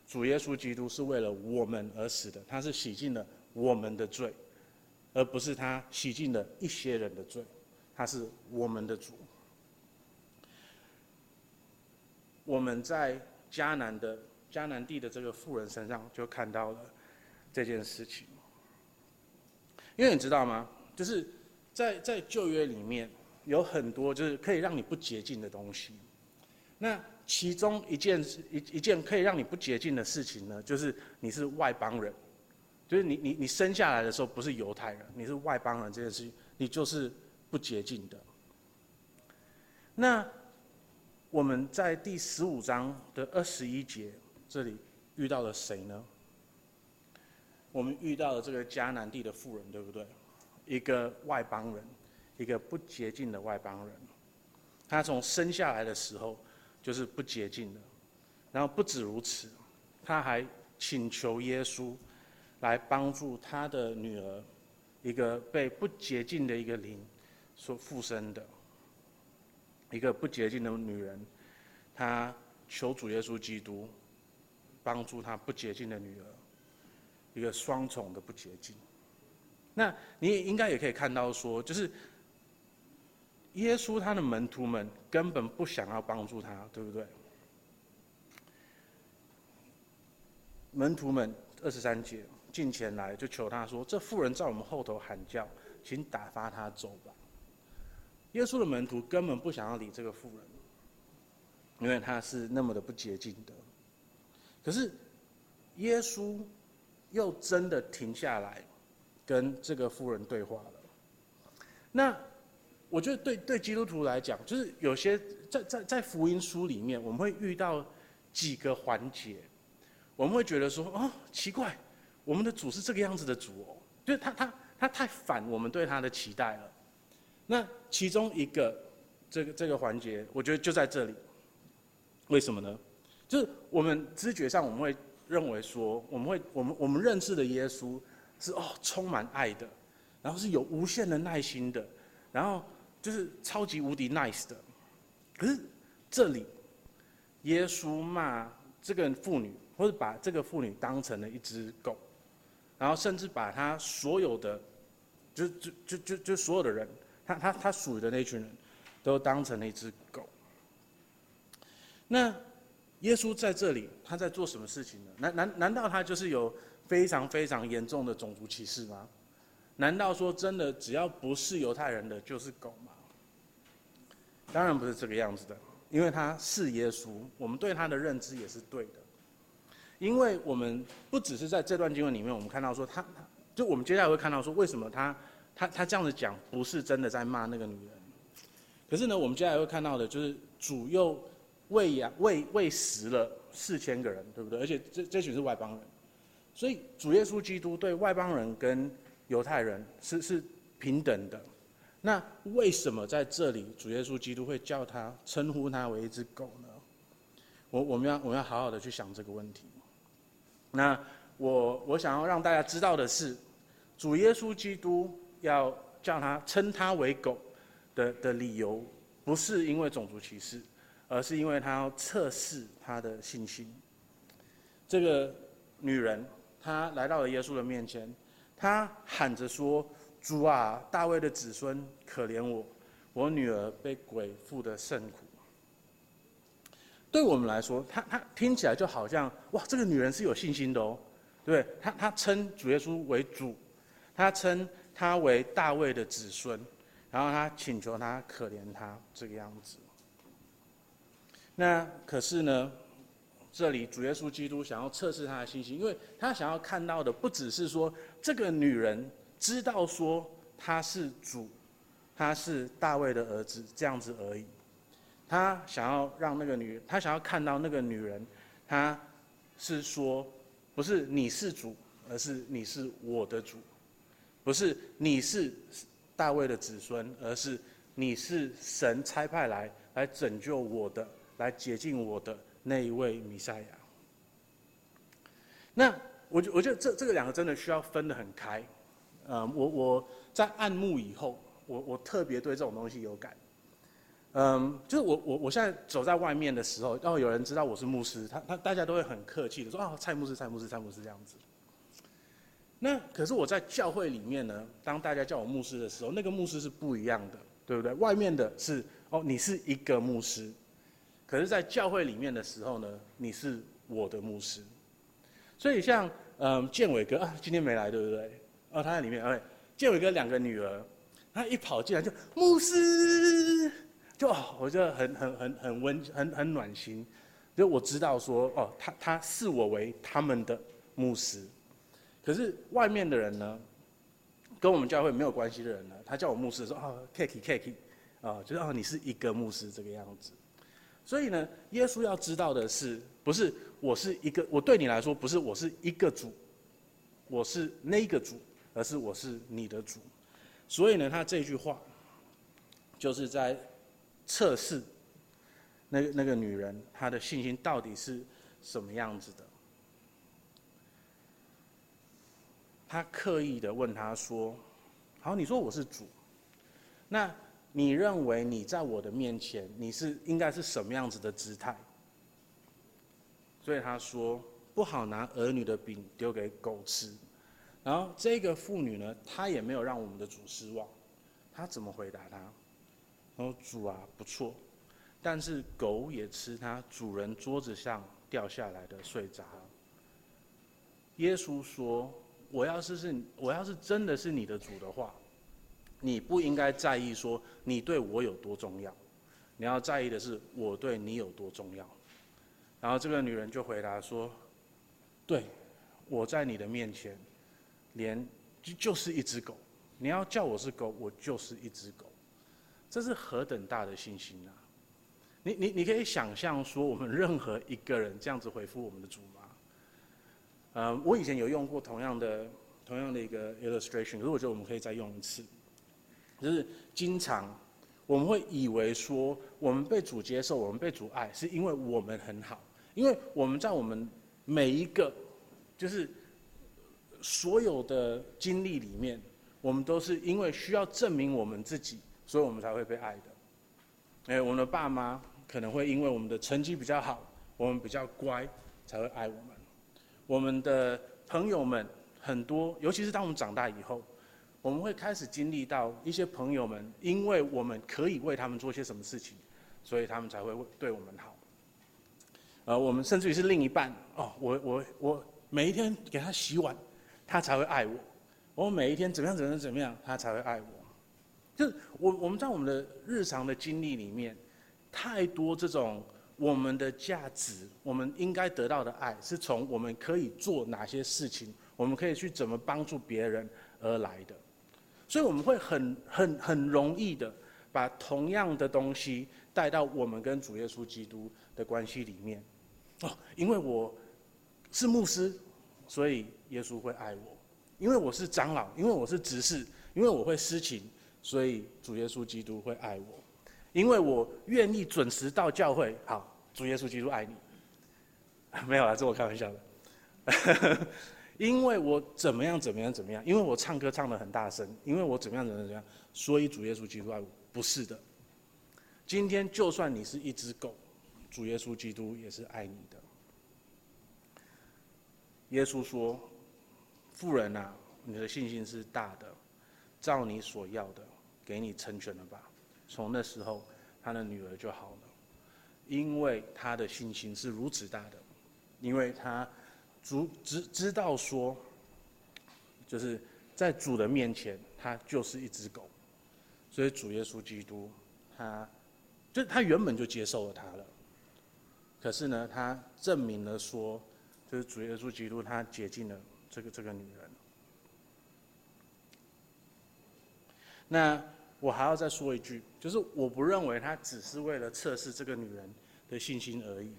主耶稣基督是为了我们而死的，他是洗净了我们的罪。而不是他洗净了一些人的罪，他是我们的主。我们在迦南的迦南地的这个妇人身上就看到了这件事情。因为你知道吗？就是在在旧约里面有很多就是可以让你不洁净的东西。那其中一件一一件可以让你不洁净的事情呢，就是你是外邦人，就是你你你生下来的时候不是犹太人，你是外邦人这件事情，你就是不洁净的。那我们在第十五章的二十一节这里遇到了谁呢？我们遇到了这个迦南地的妇人，对不对？一个外邦人，一个不洁净的外邦人。他从生下来的时候就是不洁净的，然后不止如此，他还请求耶稣来帮助他的女儿，一个被不洁净的一个灵所附身的，一个不洁净的女人。她求主耶稣基督帮助他不洁净的女儿，一个双重的不洁净。那你也应该也可以看到说，就是耶稣他的门徒们根本不想要帮助他，对不对？门徒们二十三节进前来就求他说：“这妇人在我们后头喊叫，请打发他走吧。”耶稣的门徒根本不想要理这个妇人。因为他是那么的不洁净的，可是耶稣又真的停下来跟这个妇人对话了。那我觉得对对基督徒来讲，就是有些在在在福音书里面，我们会遇到几个环节，我们会觉得说，哦，奇怪，我们的主是这个样子的主哦，就是他他他太反我们对他的期待了。那其中一个这个这个环节，我觉得就在这里。为什么呢？就是我们知觉上我们会认为说，我们会我们我们认识的耶稣是哦充满爱的，然后是有无限的耐心的，然后就是超级无敌 nice 的。可是这里耶稣骂这个妇女，或者把这个妇女当成了一只狗，然后甚至把他所有的就就就就就所有的人，他他他属于的那群人都当成了一只狗。那耶稣在这里，他在做什么事情呢？难难难道他就是有非常非常严重的种族歧视吗？难道说真的，只要不是犹太人的就是狗吗？当然不是这个样子的，因为他是耶稣，我们对他的认知也是对的。因为我们不只是在这段经文里面，我们看到说他，就我们接下来会看到说，为什么他他他这样子讲，不是真的在骂那个女人。可是呢，我们接下来会看到的就是主又。喂养喂喂食了四千个人，对不对？而且这这群是外邦人，所以主耶稣基督对外邦人跟犹太人是是平等的。那为什么在这里主耶稣基督会叫他称呼他为一只狗呢？我我们要我们要好好的去想这个问题。那我我想要让大家知道的是，主耶稣基督要叫他称他为狗的的理由，不是因为种族歧视。而是因为他要测试他的信心。这个女人，她来到了耶稣的面前，她喊着说：“主啊，大卫的子孙，可怜我，我女儿被鬼附的甚苦。”对我们来说，她她听起来就好像哇，这个女人是有信心的哦，对不对？她她称主耶稣为主，她称他为大卫的子孙，然后她请求他可怜他这个样子。那可是呢，这里主耶稣基督想要测试他的信心，因为他想要看到的不只是说这个女人知道说他是主，他是大卫的儿子这样子而已。他想要让那个女，他想要看到那个女人，他是说不是你是主，而是你是我的主，不是你是大卫的子孙，而是你是神差派来来拯救我的。来接近我的那一位弥赛亚。那我觉我觉得这这个两个真的需要分得很开。呃，我我在按牧以后，我我特别对这种东西有感。嗯，就是我我我现在走在外面的时候，然后有人知道我是牧师，他他大家都会很客气的说啊，蔡牧师，蔡牧师，蔡牧师这样子。那可是我在教会里面呢，当大家叫我牧师的时候，那个牧师是不一样的，对不对？外面的是哦，你是一个牧师。可是，在教会里面的时候呢，你是我的牧师。所以像嗯建伟哥啊，今天没来对不对？哦，他在里面。哎，建伟哥两个女儿，他一跑进来就牧师，就哦，我就很很很很温很很暖心，就我知道说哦，他他视我为他们的牧师。可是外面的人呢，跟我们教会没有关系的人呢，他叫我牧师说啊，Kiki Kiki，啊，就是啊，你是一个牧师这个样子。所以呢，耶稣要知道的是，不是我是一个，我对你来说不是我是一个主，我是那个主，而是我是你的主。所以呢，他这句话就是在测试那那个女人她的信心到底是什么样子的。他刻意的问他说：“好，你说我是主，那？”你认为你在我的面前，你是应该是什么样子的姿态？所以他说不好拿儿女的饼丢给狗吃。然后这个妇女呢，她也没有让我们的主失望。她怎么回答他？他说主啊，不错，但是狗也吃它主人桌子上掉下来的碎渣。耶稣说：我要是是，我要是真的是你的主的话。你不应该在意说你对我有多重要，你要在意的是我对你有多重要。然后这个女人就回答说：“对，我在你的面前，连就就是一只狗。你要叫我是狗，我就是一只狗。这是何等大的信心啊！你你你可以想象说，我们任何一个人这样子回复我们的主吗？呃，我以前有用过同样的同样的一个 illustration，可是我觉得我们可以再用一次。”就是经常，我们会以为说，我们被主接受，我们被主爱，是因为我们很好，因为我们在我们每一个，就是所有的经历里面，我们都是因为需要证明我们自己，所以我们才会被爱的。哎，我们的爸妈可能会因为我们的成绩比较好，我们比较乖，才会爱我们。我们的朋友们很多，尤其是当我们长大以后。我们会开始经历到一些朋友们，因为我们可以为他们做些什么事情，所以他们才会对我们好。呃，我们甚至于是另一半哦，我我我每一天给他洗碗，他才会爱我。我每一天怎么样怎么样怎么样，他才会爱我。就是我我们在我们的日常的经历里面，太多这种我们的价值，我们应该得到的爱，是从我们可以做哪些事情，我们可以去怎么帮助别人而来的。所以我们会很很很容易的把同样的东西带到我们跟主耶稣基督的关系里面，哦，因为我是牧师，所以耶稣会爱我；因为我是长老，因为我是执事，因为我会施情，所以主耶稣基督会爱我；因为我愿意准时到教会，好，主耶稣基督爱你。没有啦，这我开玩笑的。因为我怎么样怎么样怎么样，因为我唱歌唱得很大声，因为我怎么样怎么样怎么样，所以主耶稣基督爱我，不是的。今天就算你是一只狗，主耶稣基督也是爱你的。耶稣说：“富人啊，你的信心是大的，照你所要的，给你成全了吧。”从那时候，他的女儿就好了，因为他的信心是如此大的，因为他。主知知道说，就是在主的面前，他就是一只狗，所以主耶稣基督，他就他原本就接受了他了。可是呢，他证明了说，就是主耶稣基督他接近了这个这个女人。那我还要再说一句，就是我不认为他只是为了测试这个女人的信心而已。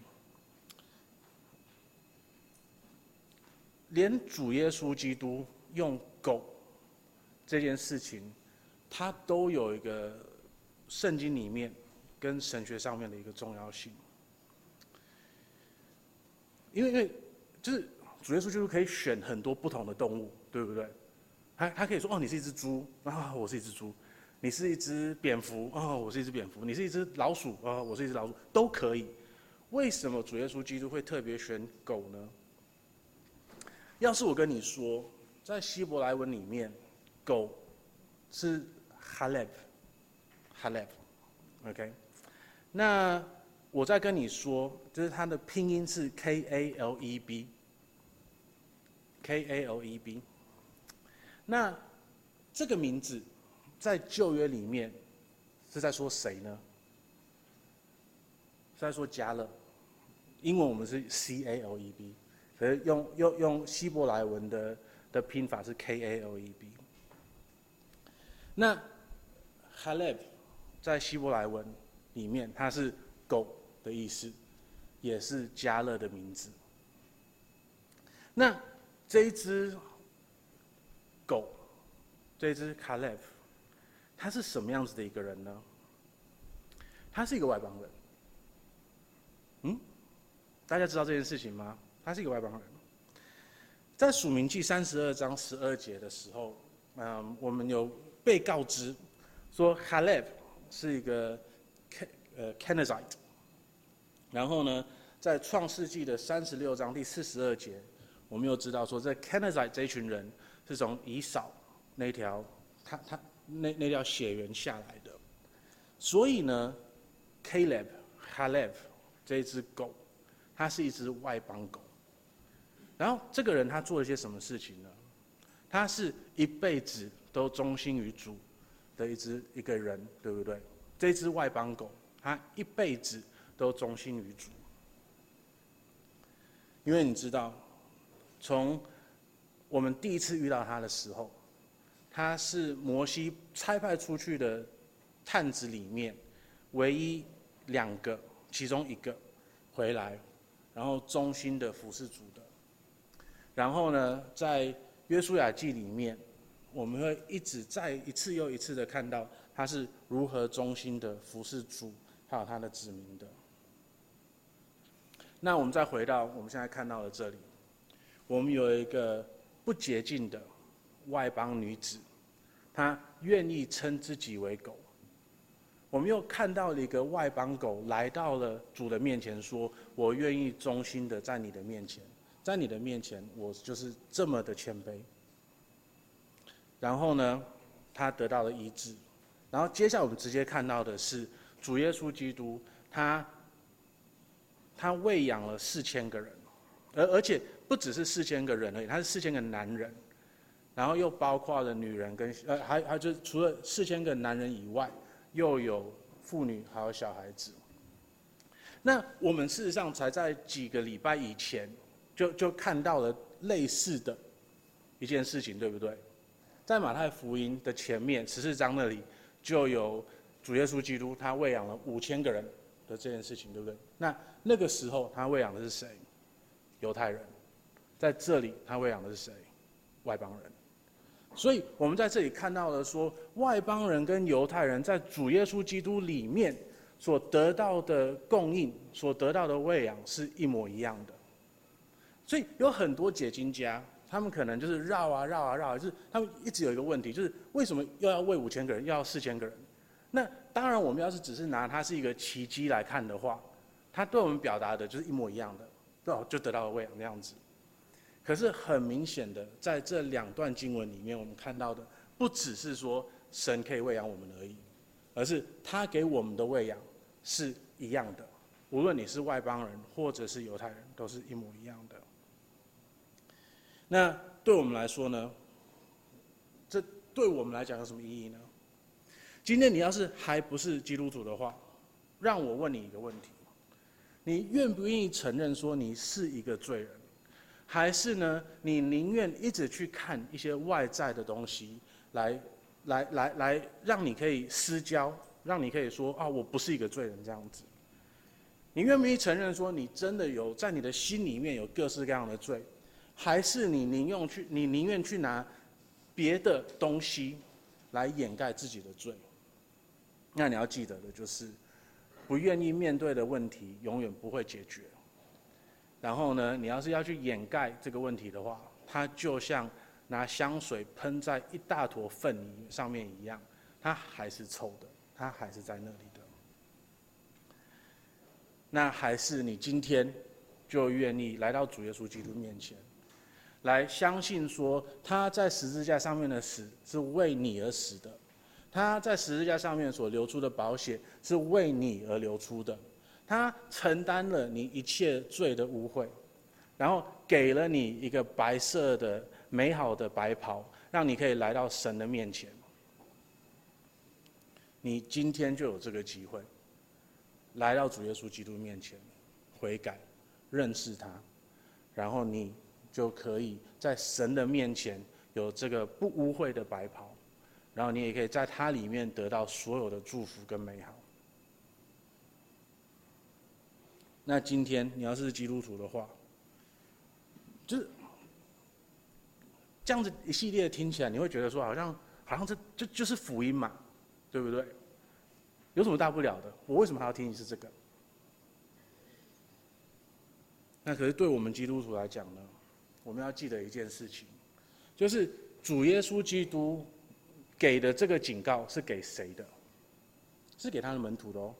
连主耶稣基督用狗这件事情，他都有一个圣经里面跟神学上面的一个重要性。因为，因为就是主耶稣基督可以选很多不同的动物，对不对？他他可以说：“哦，你是一只猪啊，我是一只猪；你是一只蝙蝠啊，我是一只蝙蝠；你是一只老鼠啊，我是一只老鼠，都可以。”为什么主耶稣基督会特别选狗呢？要是我跟你说，在希伯来文里面，狗是哈列夫，哈列夫，OK？那我在跟你说，就是它的拼音是 K A L E B，K A L E B。那这个名字在旧约里面是在说谁呢？是在说加勒。英文我们是 C A L E B，可是用用用希伯来文的的拼法是 K A L E B。那 Haleb 在希伯来文里面，它是狗的意思，也是加勒的名字。那这一只狗，这只 Caleb，他是什么样子的一个人呢？他是一个外邦人。嗯，大家知道这件事情吗？他是一个外邦人。在署名记三十二章十二节的时候，嗯，我们有被告知说 Caleb 是一个 K 呃 Kenizzite。然后呢，在创世纪的三十六章第四十二节，我们又知道说，这 Kenizzite 这群人是从以扫那条他他那那条血缘下来的，所以呢，Caleb、Haleb 这一只狗，它是一只外邦狗。然后这个人他做了些什么事情呢？他是一辈子都忠心于主的一只一个人，对不对？这只外邦狗，他一辈子。都忠心于主，因为你知道，从我们第一次遇到他的时候，他是摩西差派出去的探子里面唯一两个，其中一个回来，然后忠心的服侍主的。然后呢，在约书亚记里面，我们会一直再一次又一次的看到他是如何忠心的服侍主，还有他的子民的。那我们再回到我们现在看到的这里，我们有一个不洁净的外邦女子，她愿意称自己为狗。我们又看到了一个外邦狗来到了主的面前，说：“我愿意忠心的在你的面前，在你的面前，我就是这么的谦卑。”然后呢，他得到了医治。然后接下来我们直接看到的是主耶稣基督，他。他喂养了四千个人，而而且不只是四千个人而已，他是四千个男人，然后又包括了女人跟呃，还还就除了四千个男人以外，又有妇女还有小孩子。那我们事实上才在几个礼拜以前就就看到了类似的一件事情，对不对？在马太福音的前面十四章那里就有主耶稣基督，他喂养了五千个人的这件事情，对不对？那那个时候他喂养的是谁？犹太人，在这里他喂养的是谁？外邦人。所以我们在这里看到了说，外邦人跟犹太人在主耶稣基督里面所得到的供应、所得到的喂养是一模一样的。所以有很多解经家，他们可能就是绕啊绕啊绕，就是他们一直有一个问题，就是为什么又要喂五千个人，又要四千个人？那当然，我们要是只是拿它是一个奇迹来看的话。他对我们表达的就是一模一样的，哦，就得到了喂养那样子。可是很明显的，在这两段经文里面，我们看到的不只是说神可以喂养我们而已，而是他给我们的喂养是一样的。无论你是外邦人或者是犹太人，都是一模一样的。那对我们来说呢？这对我们来讲有什么意义呢？今天你要是还不是基督徒的话，让我问你一个问题。你愿不愿意承认说你是一个罪人，还是呢？你宁愿一直去看一些外在的东西，来，来，来，来，让你可以私交，让你可以说啊，我不是一个罪人这样子。你愿不愿意承认说你真的有在你的心里面有各式各样的罪，还是你宁愿去你宁愿去拿别的东西来掩盖自己的罪？那你要记得的就是。不愿意面对的问题永远不会解决。然后呢，你要是要去掩盖这个问题的话，它就像拿香水喷在一大坨粪泥上面一样，它还是臭的，它还是在那里的。那还是你今天就愿意来到主耶稣基督面前，来相信说他在十字架上面的死是为你而死的。他在十字架上面所流出的宝血是为你而流出的，他承担了你一切罪的污秽，然后给了你一个白色的美好的白袍，让你可以来到神的面前。你今天就有这个机会，来到主耶稣基督面前，悔改，认识他，然后你就可以在神的面前有这个不污秽的白袍，然后你也可以在他里面得到所有的祝福跟美好。那今天你要是基督徒的话，就是这样子一系列听起来，你会觉得说好像好像这就就是福音嘛。对不对？有什么大不了的？我为什么还要听你是这个？那可是对我们基督徒来讲呢，我们要记得一件事情，就是主耶稣基督给的这个警告是给谁的？是给他的门徒的哦，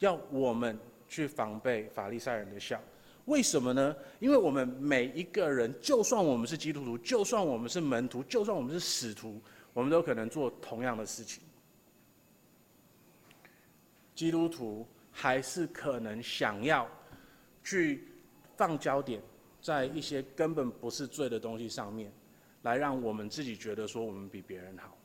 要我们去防备法利赛人的笑。为什么呢？因为我们每一个人，就算我们是基督徒，就算我们是门徒，就算我们是使徒，我们都可能做同样的事情。基督徒还是可能想要去放焦点在一些根本不是罪的东西上面，来让我们自己觉得说我们比别人好。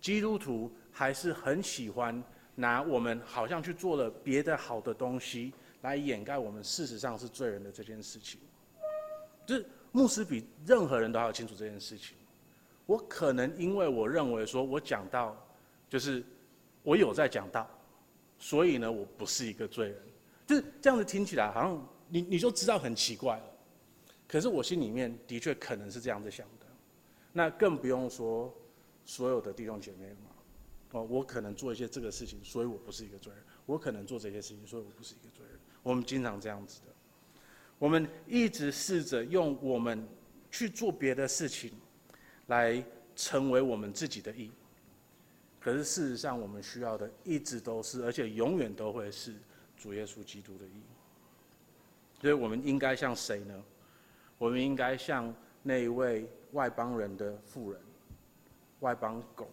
基督徒还是很喜欢拿我们好像去做了别的好的东西来掩盖我们事实上是罪人的这件事情。就是牧师比任何人都要清楚这件事情。我可能因为我认为说我讲到就是我有在讲到。所以呢，我不是一个罪人，就是这样子听起来好像你你就知道很奇怪了。可是我心里面的确可能是这样子想的，那更不用说所有的弟兄姐妹了。哦，我可能做一些这个事情，所以我不是一个罪人；我可能做这些事情，所以我不是一个罪人。我们经常这样子的，我们一直试着用我们去做别的事情，来成为我们自己的义。可是事实上，我们需要的一直都是，而且永远都会是主耶稣基督的义。所以我们应该像谁呢？我们应该像那一位外邦人的妇人，外邦狗，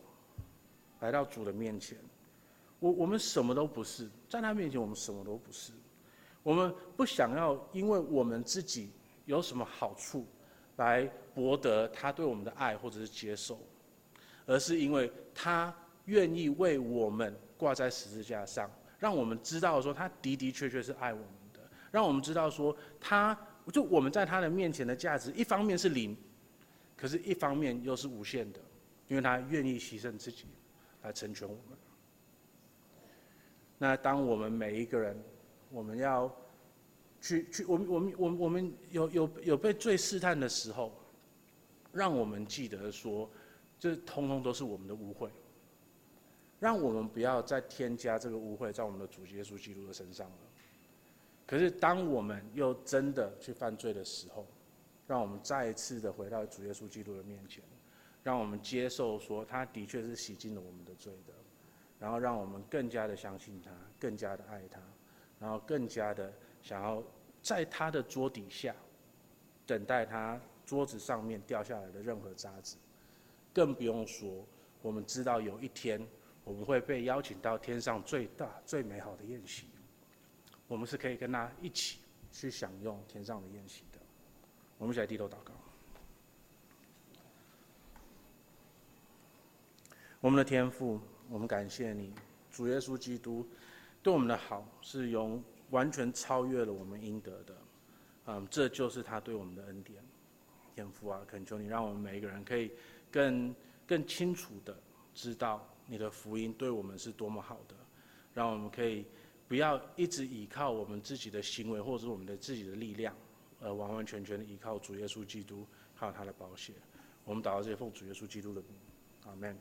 来到主的面前。我我们什么都不是，在他面前我们什么都不是。我们不想要，因为我们自己有什么好处，来博得他对我们的爱或者是接受，而是因为他。愿意为我们挂在十字架上，让我们知道说他的的确确是爱我们的，让我们知道说他就我们在他的面前的价值，一方面是零，可是一方面又是无限的，因为他愿意牺牲自己来成全我们。那当我们每一个人，我们要去去，我们我们我们我们有有有被罪试探的时候，让我们记得说，这通通都是我们的污秽。让我们不要再添加这个污秽在我们的主耶稣基督的身上了。可是，当我们又真的去犯罪的时候，让我们再一次的回到主耶稣基督的面前，让我们接受说他的确是洗净了我们的罪的，然后让我们更加的相信他，更加的爱他，然后更加的想要在他的桌底下等待他桌子上面掉下来的任何渣子，更不用说我们知道有一天。我们会被邀请到天上最大、最美好的宴席，我们是可以跟他一起去享用天上的宴席的。我们一起来低头祷告。我们的天父，我们感谢你，主耶稣基督对我们的好是用完全超越了我们应得的。嗯，这就是他对我们的恩典。天父啊，恳求你让我们每一个人可以更更清楚的知道。你的福音对我们是多么好的，让我们可以不要一直依靠我们自己的行为或者是我们的自己的力量，而完完全全的依靠主耶稣基督，还有他的宝血。我们祷告这些奉主耶稣基督的名，阿门。